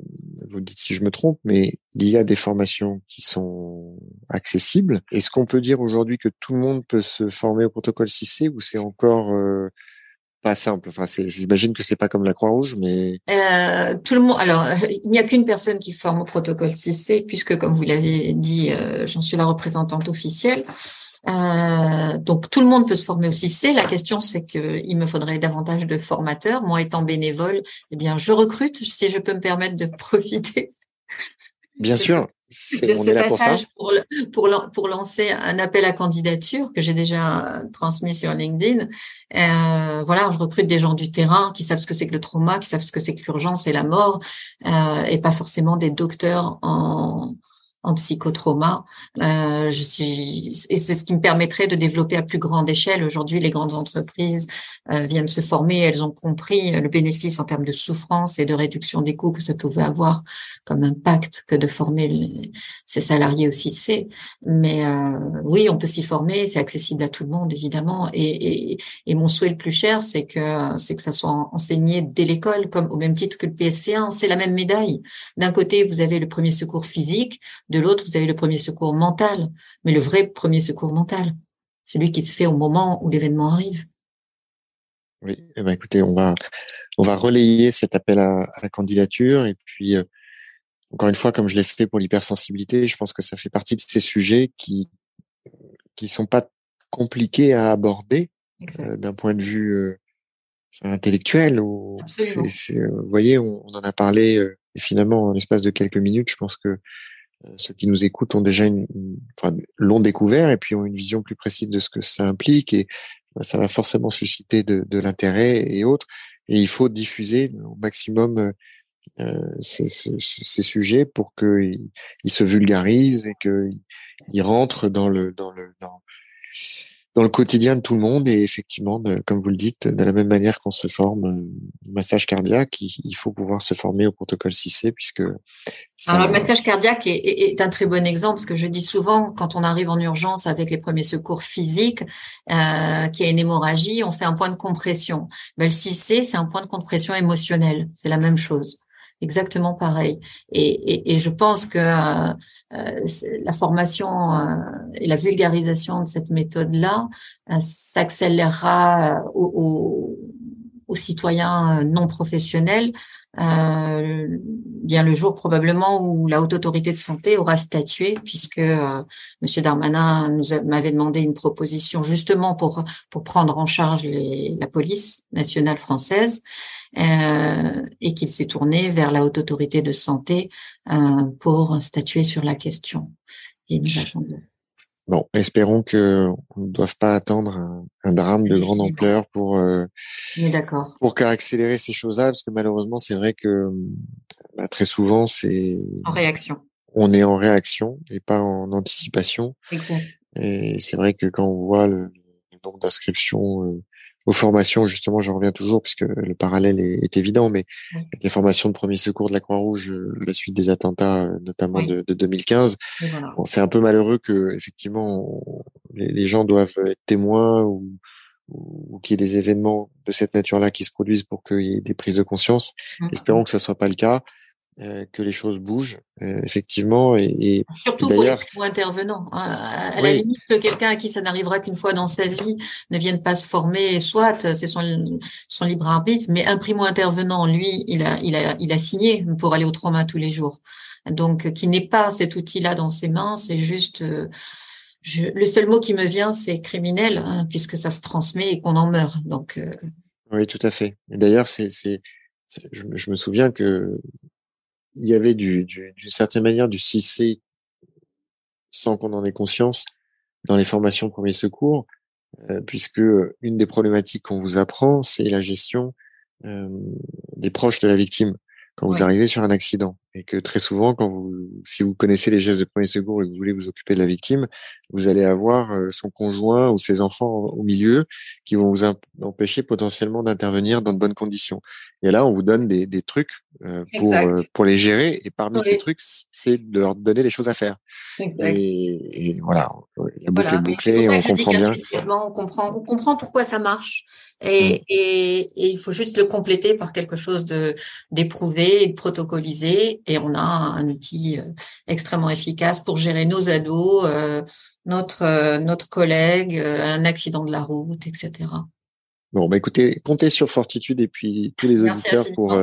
vous dites si je me trompe, mais il y a des formations qui sont accessibles. Est-ce qu'on peut dire aujourd'hui que tout le monde peut se former au protocole 6C ou c'est encore euh, pas simple? Enfin, j'imagine que c'est pas comme la Croix-Rouge, mais euh, tout le monde. Alors, <laughs> il n'y a qu'une personne qui forme au protocole 6C, puisque, comme vous l'avez dit, euh, j'en suis la représentante officielle. Euh, donc, tout le monde peut se former au 6C. La question, c'est qu'il me faudrait davantage de formateurs. Moi, étant bénévole, eh bien, je recrute si je peux me permettre de <laughs> profiter. Bien sûr de ce passage pour, pour, pour, lancer un appel à candidature que j'ai déjà transmis sur LinkedIn. Euh, voilà, je recrute des gens du terrain qui savent ce que c'est que le trauma, qui savent ce que c'est que l'urgence et la mort, euh, et pas forcément des docteurs en, en psychotrauma. Euh, je suis, et c'est ce qui me permettrait de développer à plus grande échelle. Aujourd'hui, les grandes entreprises euh, viennent se former, elles ont compris le bénéfice en termes de souffrance et de réduction des coûts que ça pouvait avoir comme impact que de former ces salariés aussi. C'est, mais euh, oui, on peut s'y former, c'est accessible à tout le monde évidemment. Et, et, et mon souhait le plus cher, c'est que c'est que ça soit enseigné dès l'école, comme au même titre que le PSC1. C'est la même médaille. D'un côté, vous avez le premier secours physique de l'autre, vous avez le premier secours mental, mais le vrai premier secours mental, celui qui se fait au moment où l'événement arrive. Oui, eh ben écoutez, on va on va relayer cet appel à, à candidature et puis euh, encore une fois, comme je l'ai fait pour l'hypersensibilité, je pense que ça fait partie de ces sujets qui qui sont pas compliqués à aborder euh, d'un point de vue euh, intellectuel. Ou vous voyez, on, on, en a parlé et finalement en l'espace de quelques minutes, je pense que ceux qui nous écoutent ont déjà une, enfin, l'ont découvert et puis ont une vision plus précise de ce que ça implique et bah, ça va forcément susciter de, de l'intérêt et autres. Et il faut diffuser au maximum euh, ces, ces, sujets pour qu'ils ils se vulgarisent et qu'ils rentrent dans le dans le dans, dans le quotidien de tout le monde et effectivement, comme vous le dites, de la même manière qu'on se forme au massage cardiaque, il, faut pouvoir se former au protocole 6C puisque. Alors le massage cardiaque est, est, un très bon exemple parce que je dis souvent quand on arrive en urgence avec les premiers secours physiques, euh, qui a une hémorragie, on fait un point de compression. Ben, le 6C c'est un point de compression émotionnelle, c'est la même chose. Exactement pareil. Et, et, je pense que euh, la formation et la vulgarisation de cette méthode-là s'accélérera aux, aux, citoyens non professionnels euh, bien le jour probablement où la haute autorité de santé aura statué, puisque euh, Monsieur Darmanin nous m'avait demandé une proposition justement pour pour prendre en charge les, la police nationale française, euh, et qu'il s'est tourné vers la haute autorité de santé euh, pour statuer sur la question. Et nous attendons. Bon, espérons que on ne doive pas attendre un, drame de grande ampleur pour euh, pour accélérer ces choses-là, parce que malheureusement, c'est vrai que bah, très souvent, c'est en réaction. On est en réaction et pas en anticipation. Exact. Et c'est vrai que quand on voit le, le nombre d'inscriptions euh, aux formations, justement, j'en reviens toujours puisque le parallèle est, évident, mais les formations de premier secours de la Croix-Rouge euh, à la suite des attentats, euh, notamment de, de, 2015, bon, c'est un peu malheureux que effectivement les, gens doivent être témoins ou, ou qu'il y ait des événements de cette nature-là qui se produisent pour qu'il y ait des prises de conscience. Espérons que ça soit pas le cas. Euh, que les choses bougent euh, effectivement et, et surtout pour les intervenants hein. à, la limite que quelqu'un à qui ça n'arrivera qu'une fois dans sa vie ne vienne pas se former soit c'est son, son libre arbitre mais un primo intervenant lui il a il a il a signé pour aller au trauma tous les jours. Donc qui n'est pas cet outil là dans ses mains c'est juste euh, je, le seul mot qui me vient c'est criminel hein, puisque ça se transmet et qu'on en meurt. Donc oui tout à fait. D'ailleurs c'est c'est je, je, me souviens que il y avait du, du, d'une certaine manière du 6C sans qu'on en ait conscience dans les formations de premier secours, euh, puisque une des problématiques qu'on vous apprend, c'est la gestion euh, des proches de la victime quand vous arrivez sur un accident et que très souvent, quand vous, si vous connaissez les gestes de premier secours et que vous voulez vous occuper de la victime, vous allez avoir euh, son conjoint ou ses enfants au milieu qui vont vous empêcher potentiellement d'intervenir dans de bonnes conditions. Et là, on vous donne des, des trucs euh, pour euh, pour les gérer. Et parmi ces trucs, c'est de leur donner des choses à faire. Et, et, voilà, il y a boucle bouclé, on comprend bien. On comprend, on comprend pourquoi ça marche. Et, mm. et, et, il faut juste le compléter par quelque chose de d'éprouvé et de protocolisé et on a un outil euh, extrêmement efficace pour gérer nos ados, euh, notre euh, notre collègue, un accident de la route, etc. Bon, bah écoutez, comptez sur Fortitude et puis tous les auditeurs pour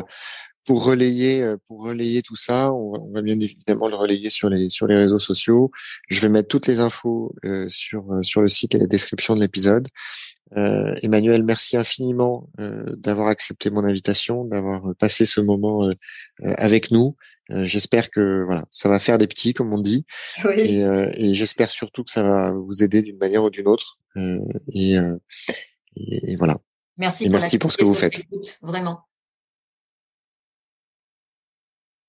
pour relayer pour relayer tout ça. On va, bien évidemment le relayer sur les sur les réseaux sociaux. Je vais mettre toutes les infos sur sur le site et la description de l'épisode. Euh, Emmanuel, merci infiniment euh, d'avoir accepté mon invitation, d'avoir passé ce moment euh, avec nous. J'espère que voilà, ça va faire des petits, comme on dit, et, et j'espère surtout que ça va vous aider d'une manière ou d'une autre. Et, et, voilà. Merci. merci pour ce que vous faites. Vraiment.